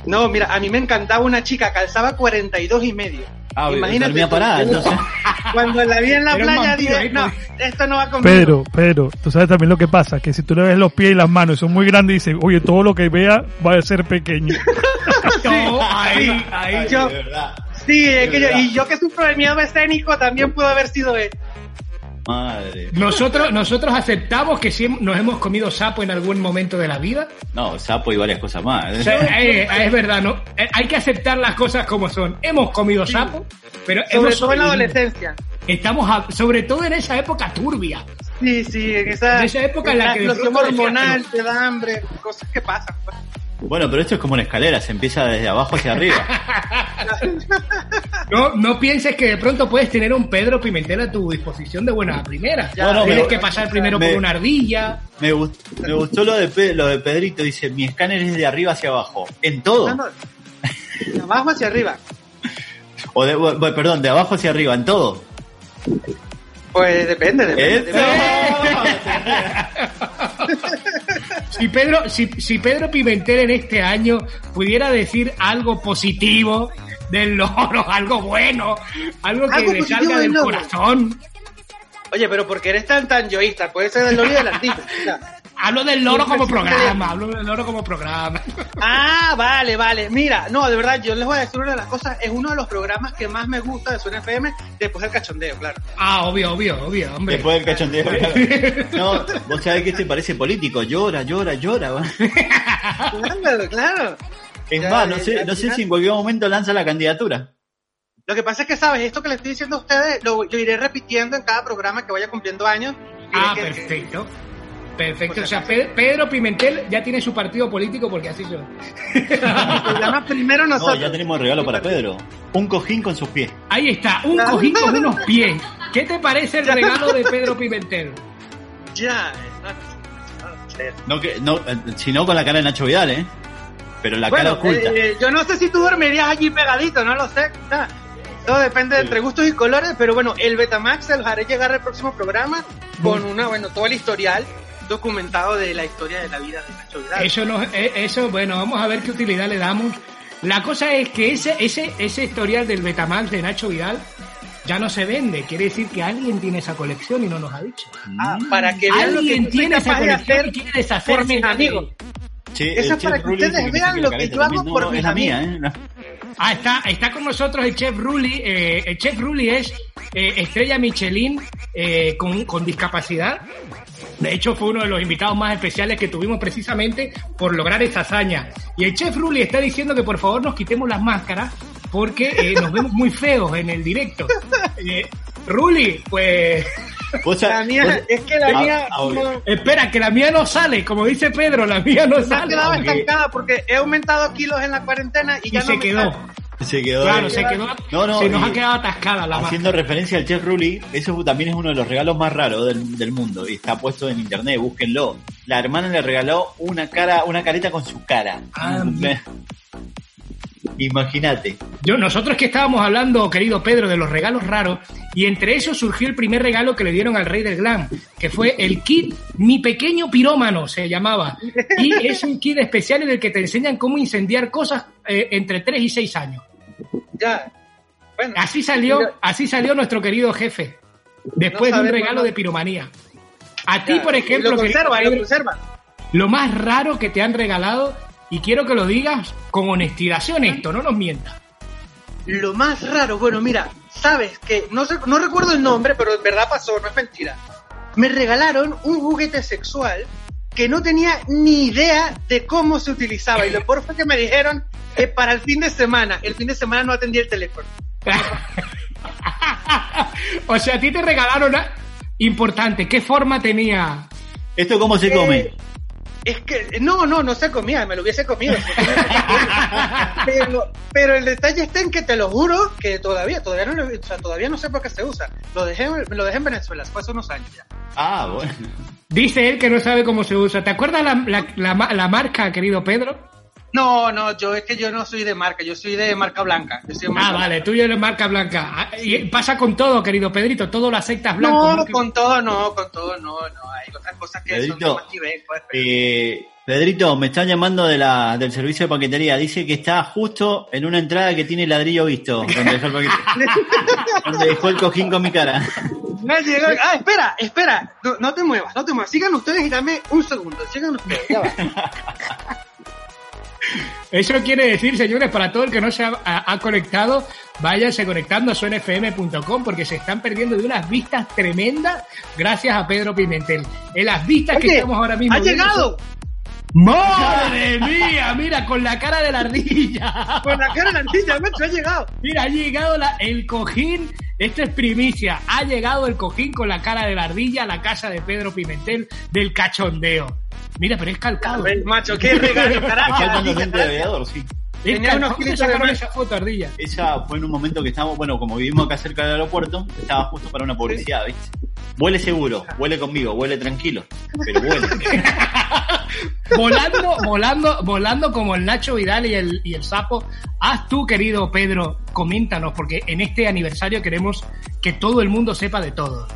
No, mira, a mí me encantaba una chica, calzaba 42 y medio. ah, Imagínate parada, entonces. Cuando la vi en la playa dije, no, esto no va conmigo. Pero, pero, tú sabes también lo que pasa, que si tú le ves los pies y las manos y son muy grandes, dices, oye, todo lo que vea va a ser pequeño. No, ahí, ahí. Ay, yo- de verdad. Sí, es que yo, y yo que sufro de miedo escénico también pudo haber sido él. Madre. Nosotros, nosotros aceptamos que sí nos hemos comido sapo en algún momento de la vida. No, sapo y varias cosas más. ¿eh? O sea, eh, es verdad, ¿no? Eh, Hay que aceptar las cosas como son. Hemos comido sapo, pero Sobre hemos todo en la adolescencia. Estamos, a- sobre todo en esa época turbia. Sí, sí, en esa, En esa época en la que de explosión hormonal te da hambre, cosas que pasan. Bueno, pero esto es como una escalera, se empieza desde abajo hacia arriba. No, no pienses que de pronto puedes tener un Pedro Pimentel a tu disposición de buena primera. Ya, Bueno, Tienes me- que pasar primero me- por una ardilla. Me, gust- me gustó lo de, lo de Pedrito, dice, mi escáner es de arriba hacia abajo. ¿En todo? No, no, De abajo hacia arriba. O de, perdón, de abajo hacia arriba, en todo. Pues depende, depende. ¿Eh? depende. Si Pedro, si, si Pedro Pimentel en este año pudiera decir algo positivo del loro, algo bueno, algo que Algo le salga del del corazón. Oye, pero porque eres tan tan yoísta, puede ser del loro y de la ardilla. O sea, Hablo del loro como Siempre- programa, hablo del loro como programa. Ah, vale, vale. Mira, no, de verdad, yo les voy a decir una de las cosas. Es uno de los programas que más me gusta de Suena FM después del cachondeo, claro. Ah, obvio, obvio, obvio, hombre. Después del cachondeo. claro. No, vos sabés que este parece político. Llora, llora, llora. va. Claro, claro. Es Ya, más, no sé, ya, no sé ya. si en cualquier momento lanza la candidatura. Lo que pasa es que, ¿sabes? Esto que les estoy diciendo a ustedes lo, lo iré repitiendo en cada programa que vaya cumpliendo años. Ah, que- perfecto. Perfecto. Pues O sea, Pe- Pedro Pimentel ya tiene su partido político porque así son. El programa primero No, nosotros. ya tenemos regalo para Pedro. Un cojín con sus pies. Ahí está, un cojín con unos pies. ¿Qué te parece el regalo de Pedro Pimentel? Ya. no, no, no sé. No, que, no, eh, sino con la cara de Nacho Vidal, ¿eh? Pero la Bueno, cara oculta. eh, yo no sé si tú dormirías allí pegadito, no lo sé. Todo depende de entre gustos y colores, pero bueno, el Betamax se los haré llegar al próximo programa con una, bueno, todo el historial documentado de la historia de la vida de Nacho Vidal. Eso no, eh, eso, bueno, vamos a ver qué utilidad le damos. La cosa es que ese, ese, ese historial del Betamax de Nacho Vidal ya no se vende. Quiere decir que alguien tiene esa colección y no nos ha dicho. Ah, para que vean lo que Alguien soy tiene esa colección hacer y quiere deshacerse por mis de amigos. Che, eso es para que Rulli ustedes vean lo que yo hago por No, mis es la mía, amigos. ¿eh? Ah, está, está con nosotros el chef Rulli. eh, el chef Rulli es eh, estrella Michelin eh, con, con discapacidad. De hecho, fue uno de los invitados más especiales que tuvimos precisamente por lograr esa hazaña. Y el chef Rulli está diciendo que por favor nos quitemos las máscaras porque eh, nos vemos muy feos en el directo. Eh, Rulli, pues... La mía, es que la Ah, mía ah, no, Espera, que la mía no sale. Como dice Pedro, la mía no ha sale. quedado aunque- estancada porque he aumentado kilos en la cuarentena y Y ya no se me quedó. sale. Se quedó Claro, ahí. se quedó. No, no, se nos ha quedado atascada la Haciendo referencia al chef Rulli, eso también es uno de los regalos más raros del, del mundo y está puesto en internet, búsquenlo. La hermana le regaló una cara, una careta con su cara. Ah, Imagínate. Yo, nosotros que estábamos hablando, querido Pedro, de los regalos raros, y entre esos surgió el primer regalo que le dieron al rey del glam, que fue el kit Mi Pequeño Pirómano, se llamaba. Y es un kit especial en el que te enseñan cómo incendiar cosas eh, entre 3 y 6 años. Ya. Bueno, Así salió, Mira. así salió nuestro querido jefe, después No de un regalo de piromanía. A ti, por ejemplo, lo querido lo Pedro, conserva. lo más raro que te han regalado, y quiero que lo digas con honestidad, sé honesto, no nos mientas. Lo más raro, bueno, mira, sabes que no sé, no recuerdo el nombre, pero en verdad pasó, no es mentira. Me regalaron un juguete sexual que no tenía ni idea de cómo se utilizaba y lo peor fue que me dijeron que para el fin de semana, el fin de semana no atendí el teléfono. o sea, a ti te regalaron... a- Importante, ¿qué forma tenía? ¿Esto cómo se Eh, come? Es que, no, no, no se comía, me lo hubiese comido. pero, pero el detalle está en que te lo juro que todavía, todavía no, lo- o sea, todavía no sé por qué se usa. Lo dejé, lo dejé en Venezuela, fue hace unos años ya. Ah, bueno. Dice él que no sabe cómo se usa. ¿Te acuerdas la, la, la ma- la marca, querido Pedro? No, no, yo es que yo no soy de marca, yo soy de marca blanca. Yo soy de Ah, marca vale, tú eres marca blanca. Ah, Y pasa con todo, querido Pedrito, todo lo aceptas blanco. No, con todo no, con todo no, no. Hay otras cosas que Pedrito, son más nivel, pues, pero- Eh, Pedrito, me están llamando de la, del servicio de paquetería. Dice que está justo en una entrada que tiene ladrillo visto, donde dejó el, paquete- donde dejó el cojín con mi cara. No llegó- Ah, espera, espera, no, no te muevas, no te muevas. Sigan ustedes y dame un segundo, sigan ustedes, ya va. Eso quiere decir, señores, para todo el que no se ha, ha- ha conectado, váyanse conectando a suenfm.com porque se están perdiendo de unas vistas tremendas gracias a Pedro Pimentel. En las vistas que estamos ahora mismo ¡Ha viendo llegado! ¡Madre mía! Mira, con la cara de la ardilla. Con la cara de la ardilla, macho, ha llegado. Mira, ha llegado la- el cojín. Esto es primicia. Ha llegado el cojín con la cara de la ardilla a la casa de Pedro Pimentel del cachondeo. Mira, pero es calcado. Ver, macho, qué regalo, Me carajo. faltan los lentes de aviador, sí. Tenía unos ¿Dónde kilitos de más. esa foto, ardilla? Esa fue en un momento que estábamos, bueno, como vivimos acá cerca del aeropuerto, estaba justo para una publicidad, ¿viste? Huele seguro, huele conmigo, huele tranquilo, pero huele. volando, volando, volando como el Nacho Vidal y el, y el sapo. Haz tú, querido Pedro, coméntanos, porque en este aniversario queremos que todo el mundo sepa de todo.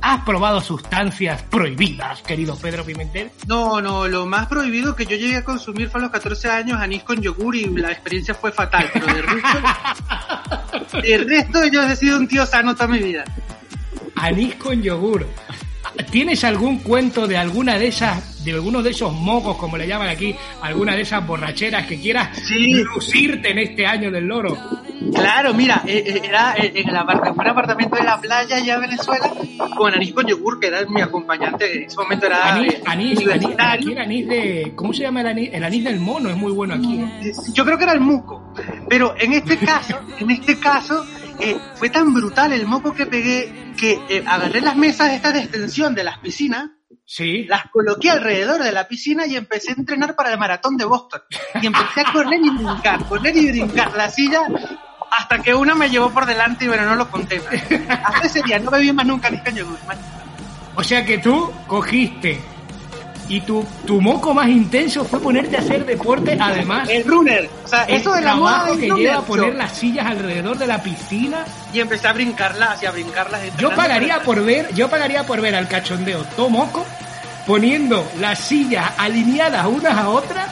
¿Has probado sustancias prohibidas, querido Pedro Pimentel? No, no, lo más prohibido que yo llegué a consumir fue a los 14 años anís con yogur y la experiencia fue fatal, pero de resto, de resto yo he sido un tío sano toda mi vida. Anís con yogur. ¿Tienes algún cuento de alguna de esas, de alguno de esos mocos, como le llaman aquí, alguna de esas borracheras que quieras lucirte en este año del loro. Claro, mira, eh, eh, era eh, en el apart- fue un apartamento de la playa ya en Venezuela con anís con yogur, que era mi acompañante. En ese momento era Anís, eh, anís, aquí el anís de, ¿cómo se llama el anís? El anís del mono es muy bueno aquí. Yo creo que era el muco. Pero en este caso, en este caso, eh, fue tan brutal el moco que pegué que eh, agarré las mesas estas de extensión de las piscinas, Sí. las coloqué alrededor de la piscina y empecé a entrenar para el maratón de Boston. Y empecé a correr y brincar, correr y brincar la silla hasta que una me llevó por delante y bueno, no lo conté. Hasta ese día no bebí más nunca ni caño. O sea que tú cogiste y tu, tu moco más intenso fue ponerte a hacer deporte, además. El runner. O sea, eso de la moda que runner, lleva a poner las sillas alrededor de la piscina. Y empecé a brincarlas y a brincarlas. Yo pagaría por ver, yo pagaría por ver al cachondeo Tomoco poniendo las sillas alineadas unas a otras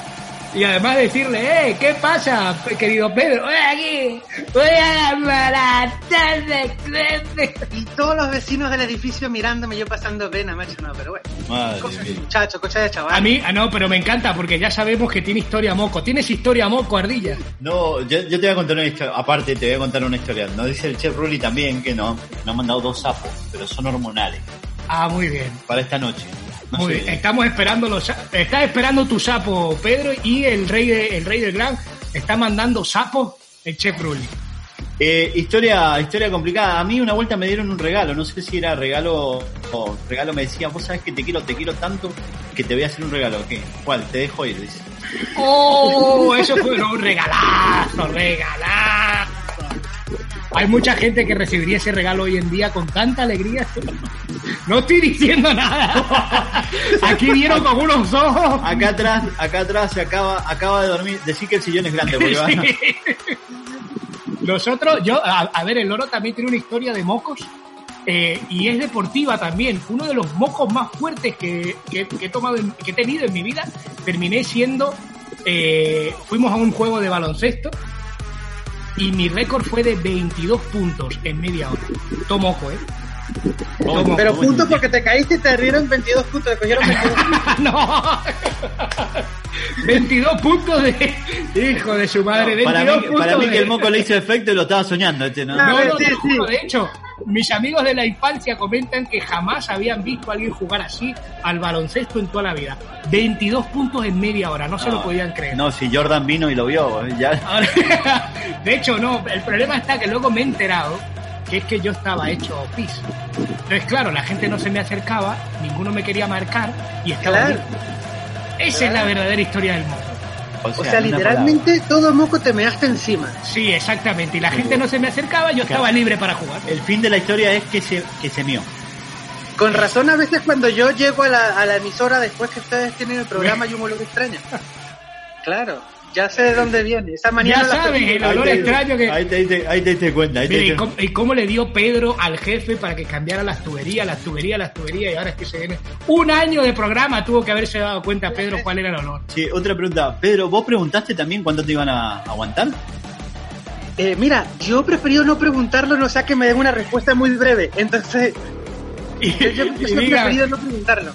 y además decirle, eh, ¿qué pasa, querido Pedro? Voy aquí, voy a la maratón de Clemente". Y todos los vecinos del edificio mirándome, yo pasando pena, macho, no, pero bueno. Madre Cosas de mía. muchacho, cosas de chaval. A mí, ah, no, pero me encanta porque ya sabemos que tiene historia moco. ¿Tienes historia moco, Ardilla? No, yo, yo te voy a contar una historia, aparte te voy a contar una historia. Nos dice el chef Rulli también que no, nos han mandado dos sapos, pero son hormonales, Ah, muy bien. para esta noche. Muy bien. Estamos esperando los Estás esperando tu sapo, Pedro, y el rey de, el rey del gran está mandando sapos, el chef Rulli. Eh, historia, historia complicada. A mí una vuelta me dieron un regalo, no sé si era regalo o regalo me decía, vos sabés que te quiero, te quiero tanto que te voy a hacer un regalo. ¿Qué? ¿Cuál? Te dejo ir, dice. ¡Oh! Eso fue un regalazo, regalazo. Hay mucha gente que recibiría ese regalo hoy en día con tanta alegría. No estoy diciendo nada. Aquí vieron con unos ojos. Acá atrás, acá atrás se acaba, acaba de dormir. Decir que el sillón es grande porque. Sí. Nosotros, yo, a, a ver, el loro también tiene una historia de mocos eh, y es deportiva también. Uno de los mocos más fuertes que, que- que he tomado, que he tenido en mi vida, terminé siendo, eh, fuimos a un juego de baloncesto y mi récord fue de 22 puntos en media hora. Tomoco, ¿eh? Pero puntos porque te caíste y te rieron 22 puntos, te cogieron 22 puntos. no. 22 puntos de hijo de su madre. para 22 mí, para mí de- que el moco le hizo efecto y lo estaba soñando este, ¿no? No, no, sí, sí. juro. De hecho, mis amigos de la infancia comentan que jamás habían visto a alguien jugar así al baloncesto en toda la vida. 22 puntos en media hora, no se lo podían creer. No, si Jordan vino y lo vio, ya. De hecho, no, el problema está que luego me he enterado que es que yo estaba hecho pis. Entonces, claro, la gente no se me acercaba, ninguno me quería marcar y estaba Claro. Esa es la verdadera historia del moco. O sea, literalmente todo moco te measte encima. Sí, exactamente. Y la gente no se me acercaba, yo estaba libre para jugar. El fin de la historia es que se, que se mió. Con razón, a veces cuando yo llego a la, a la emisora después que ustedes tienen el programa, hay un olor extraño. Claro, ya sé de dónde viene. Esa manía Ya sabes, el olor extraño que... Ahí te, diste- ahí te diste cuenta. Ahí te Mira, ¿y cómo, y cómo le dio Pedro al jefe para que cambiara las tuberías, las tuberías, las tuberías? Y ahora es que se viene un año de programa, tuvo que haberse dado cuenta Pedro cuál era el olor. Sí, otra pregunta. Pedro, ¿vos preguntaste también cuánto te iban a aguantar? Eh, mira, yo he preferido no preguntarlo, no sea que me den una respuesta muy breve. Entonces, Y, yo, yo- y diga, preferido no preguntarlo.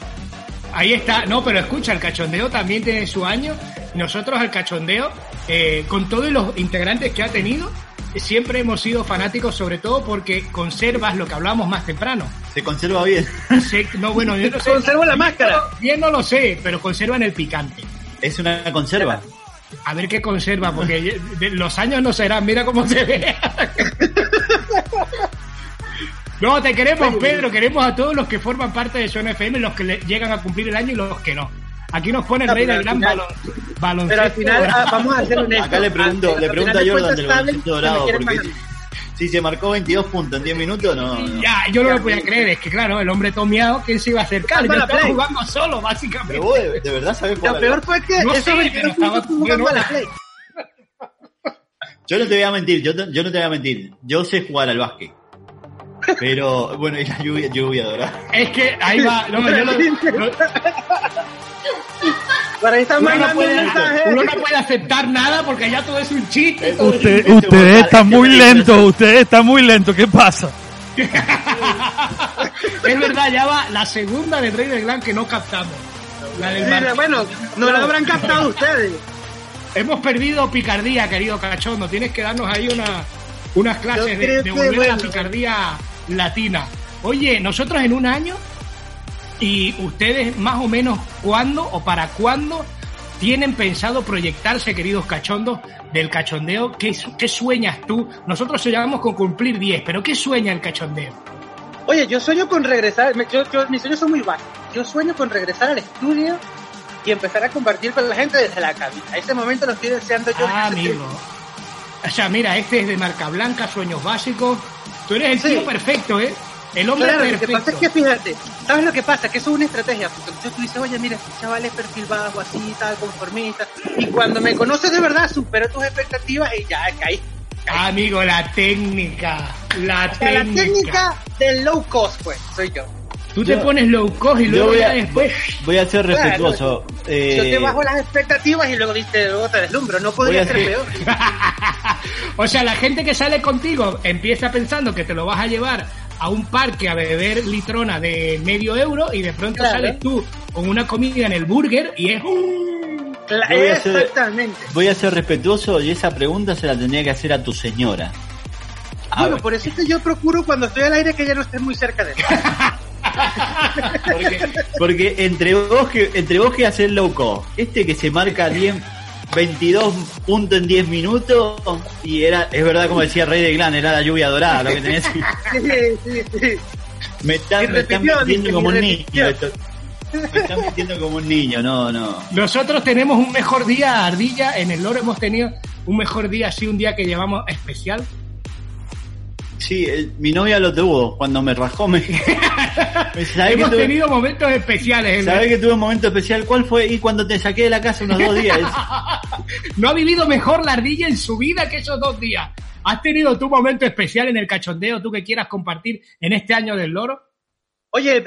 ahí está, no, pero escucha, el cachondeo también tiene su año. Nosotros al cachondeo, eh, con todos los integrantes que ha tenido, siempre hemos sido fanáticos, sobre todo porque conservas lo que hablábamos más temprano. Se conserva bien. Se- no, bueno, yo no sé. Conservo la máscara. Bien no lo sé, pero conservan el picante. Es una conserva. A ver qué conserva, porque los años no serán, mira cómo se ve. No, te queremos, Pedro, queremos a todos los que forman parte de Zona FM, los que le- llegan a cumplir el año y los que no. Aquí nos pone el rey del gran final- balon, baloncesto. Pero al final, ah, vamos a ser honestos. Acá le pregunto, Al- le pregunto a Jordan del baloncesto dorado, porque si se marcó 22 puntos en 10 minutos, no. no. Ya, yo no lo podía creer, es que claro, el hombre tomeado, ¿quién se iba a acercar? Yo estaba Play. jugando solo, básicamente. Pero vos de, de verdad sabés jugar Lo peor fue que No esos sé, 22 pero estaba puntos jugando a la Play. Yo no te voy a mentir, yo, te- yo no te voy a mentir. Yo sé jugar al básquet. Pero, bueno, y la lluvia, lluvia dorada. Es que ahí va, no, yo lo- lo- Por ahí están uno, no puede, mensaje. uno no puede aceptar nada porque ya todo es un chiste. es Usted, chiste. ustedes están muy lentos, ustedes están muy lentos, ¿qué pasa? Es verdad, ya va la segunda del Rey del Gran que no captamos. La del Sí, mar- bueno, no la habrán captado ustedes. Hemos perdido picardía, querido cachondo. Tienes que darnos ahí una, unas clases de, de volver a la picardía latina. Oye, nosotros en un año y ustedes más o menos cuándo o para cuándo tienen pensado proyectarse, queridos cachondos, del cachondeo. ¿Qué, su- qué sueñas tú? Nosotros soñamos con cumplir 10, pero ¿qué sueña el cachondeo? Oye, yo sueño con regresar, yo, yo- mis sueños son muy bajos. Yo sueño con regresar al estudio y empezar a compartir con la gente desde la cabina. A ese momento lo estoy deseando yo. Ah, amigo. O sea, mira, este es de marca blanca, sueños básicos. Tú eres el Sí. tío perfecto, ¿eh? El hombre Claro, lo que perfecto. pasa es que fíjate, ¿sabes lo que pasa? Que eso es una estrategia, porque entonces tú dices, oye, mira, este chaval es perfil bajo, así, tal, conformista, y cuando me conoces de verdad, supero tus expectativas y ya caí. Ah, amigo, la técnica. La O sea, la técnica. técnica del low cost, pues, soy yo. Tú te Yo- pones low cost y Yo luego voy ya a, después. voy a ser Claro, respetuoso. Yo eh, te bajo las expectativas y luego dices, luego te deslumbro, no podría ser peor. o sea, la gente que sale contigo empieza pensando que te lo vas a llevar a un parque a beber litrona de medio euro y de pronto Claro. sales tú con una comida en el burger y es un... Cla- Yo voy a hacer- Exactamente. Voy a ser respetuoso y esa pregunta se la tendría que hacer a tu señora. A Bueno, ver, por eso es que yo procuro cuando estoy al aire que ella no esté muy cerca de mí. Porque, porque entre vos que entre vos que hacer low cost, este que se marca 10 22 puntos en 10 minutos y era es verdad como decía Rey de Glan, era la lluvia dorada lo que tenés. Sí, sí, sí. Me están, me están metiendo como un niño. Me están metiendo como un niño, no, no. Nosotros tenemos un mejor día, Ardilla. En el Loro hemos tenido un mejor día, así un día que llamamos especial. Sí, el- mi novia lo tuvo cuando me rajó. Me, me dice, ¿sabés que, Hemos tuve, tenido momentos especiales. ¿eh? sabés que tuve un momento especial? ¿Cuál fue? Y cuando te saqué de la casa unos dos días. No ha vivido mejor la ardilla en su vida que esos dos días. ¿Has tenido tu momento especial en el cachondeo, tú que quieras compartir en este año del loro? Oye,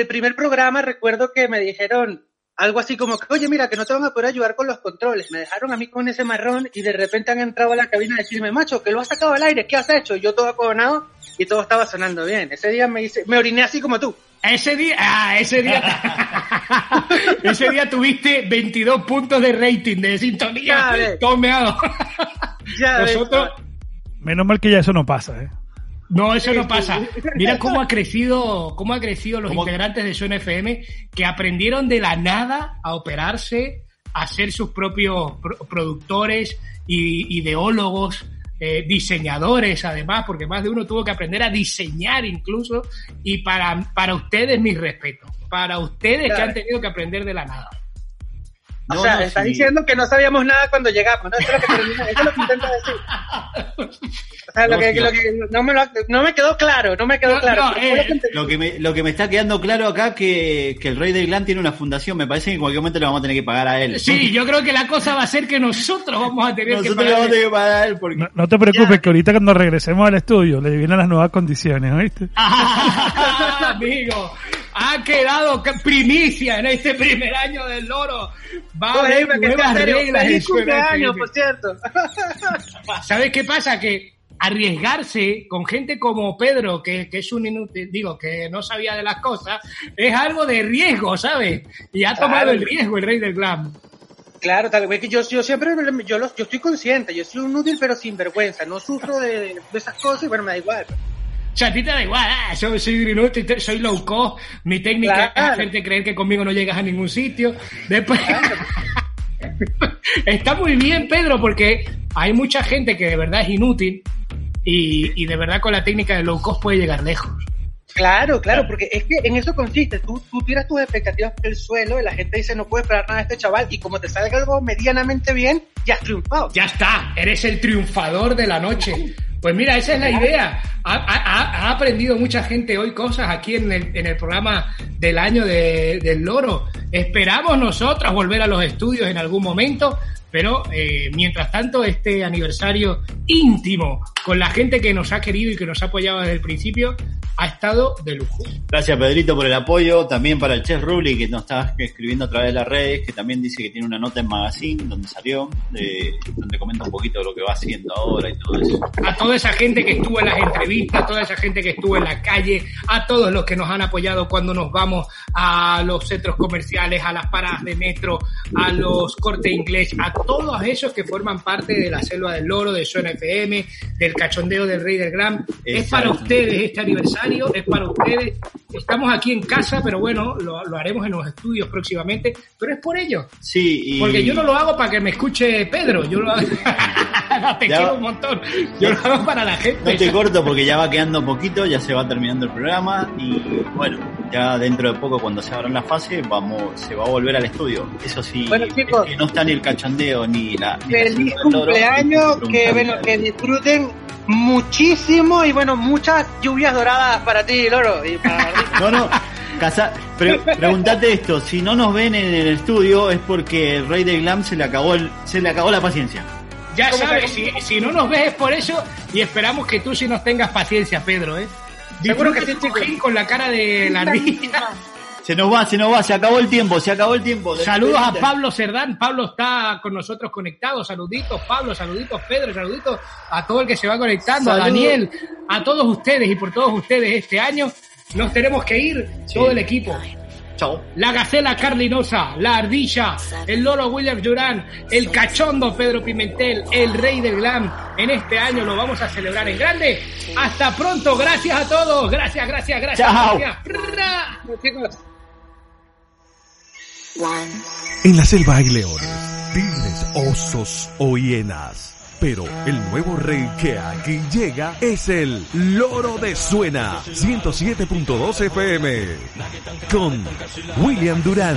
el primer programa recuerdo que me dijeron algo así como que, oye, mira, que no te van a poder ayudar con los controles. Me dejaron a mí con ese marrón y de repente han entrado a la cabina a decirme, macho, que lo has sacado al aire, ¿qué has hecho? Yo todo acogonado y todo estaba sonando bien. Ese día me hice, me oriné así como tú. Ese día, ah, ese día, ese día tuviste 22 puntos de rating de sintonía. Ya ves. Todo meado. Ya ves. Nosotros, Menos mal que ya eso no pasa, ¿eh? No, eso no sí. pasa. Mira cómo ha crecido, cómo ha crecido los ¿Cómo? integrantes de Suena FM que aprendieron de la nada a operarse, a ser sus propios pro- productores y ideólogos, eh, diseñadores además, porque más de uno tuvo que aprender a diseñar incluso. Y para, para ustedes mis respetos, para ustedes que han tenido que aprender de la nada. O No, sea, no, está sí. diciendo que no sabíamos nada cuando llegamos, ¿no? Eso es lo que, termina- eso es lo que intenta decir. O sea, lo No, que, tío. lo que no, me lo- no me quedó claro, no me quedó No, claro. eh, que. Lo que, me, lo que me está quedando claro acá que, que el Rey del Glan tiene una fundación. Me parece que en cualquier momento le vamos a tener que pagar a él. Sí, yo creo que la cosa va a ser que nosotros vamos a tener Nosotros que le vamos a pagarle- tener que pagar a él porque... No, no te preocupes, Ya. que ahorita cuando regresemos al estudio le vienen las nuevas condiciones, ¿oíste? Ah, amigo, ha quedado primicia en este primer año del loro. Va a haber nuevas reglas feliz cumpleaños, por cierto. ¿Sabes qué pasa? Que arriesgarse con gente como Pedro, que, que es un inútil, digo, que no sabía de las cosas, es algo de riesgo, ¿sabes? Y ha tomado Claro. el riesgo el rey del glam. Claro, tal vez que yo, yo siempre, yo, los- yo estoy consciente, yo soy un útil pero sin vergüenza, no sufro de, de esas cosas y bueno, me da igual. O sea, a ti te da igual, ah, soy, soy soy low cost, mi técnica Claro. es hacerte creer que conmigo no llegas a ningún sitio. Después... Está muy bien, Pedro, porque hay mucha gente que de verdad es inútil y, y de verdad con la técnica de low cost puede llegar lejos. Claro, claro, porque es que en eso consiste, tú, tú tiras tus expectativas por el suelo y la gente dice no puede esperar nada de este chaval y como te salga algo medianamente bien, ya has triunfado. Ya está, eres el triunfador de la noche. Pues mira, esa es la idea. Ha, ha- ha aprendido mucha gente hoy cosas aquí en el, en el programa del año de- del loro. Esperamos nosotros volver a los estudios en algún momento, pero eh, mientras tanto este aniversario íntimo con la gente que nos ha querido y que nos ha apoyado desde el principio ha estado de lujo. Gracias Pedrito por el apoyo, también para el Chef Rubli que nos está escribiendo a través de las redes, que también dice que tiene una nota en Magazine donde salió, de- donde comenta un poquito de lo que va haciendo ahora y todo eso. a toda esa gente que estuvo en las entrevistas, a toda esa gente que estuvo en la calle, a todos los que nos han apoyado cuando nos vamos a los centros comerciales, a las paradas de metro, a los cortes inglés, a todos esos que forman parte de la selva del loro, de Zona FM, del cachondeo del Rey del Gran. Es para ustedes este aniversario, es para ustedes. Estamos aquí en casa, pero bueno, lo, lo haremos en los estudios próximamente, pero es por ellos. Sí, y... Porque yo no lo hago para que me escuche Pedro, yo lo hago... No, te Ya quiero va. un montón. Yo lo hago para la gente. No te corto porque ya va quedando poquito, ya se va terminando el programa y bueno, ya dentro de poco cuando se abran las fases vamos, se va a volver al estudio. Eso sí, Bueno, chicos. es que no está ni el cachondeo ni la... ni la Feliz cumpleaños, que bueno, nada. que disfruten muchísimo y bueno, muchas lluvias doradas para ti, Loro. Y para No, no, casa, pre- preguntate esto, si no nos ven en el estudio es porque el Rey del Glam se le acabó el, se le acabó la paciencia. Ya ¿Cómo sabes, si, si no nos ves es por eso y esperamos que tú sí nos tengas paciencia, Pedro, ¿eh? Seguro que gil con la cara de la ardilla. Se nos va, se nos va, se acabó el tiempo, se acabó el tiempo. Saludos a. Pablo Cerdán. Pablo está con nosotros conectado. Saluditos, Pablo. Saluditos, Pedro. Saluditos a todo el que se va conectando. A. Daniel. A todos ustedes y por todos ustedes este año. Nos tenemos que ir Sí. todo el equipo. Chao. La gacela Carlinosa, la ardilla, el loro William Durán, el cachondo Pedro Pimentel, el rey del glam. En este año lo vamos a celebrar en grande. Hasta pronto, gracias a todos. Gracias, gracias, gracias. Chao. gracias. Ra. chicos. En la selva hay leones, tigres, osos o hienas. Pero el nuevo rey que aquí llega es el Loro de Suena 107.2 FM con William Durán.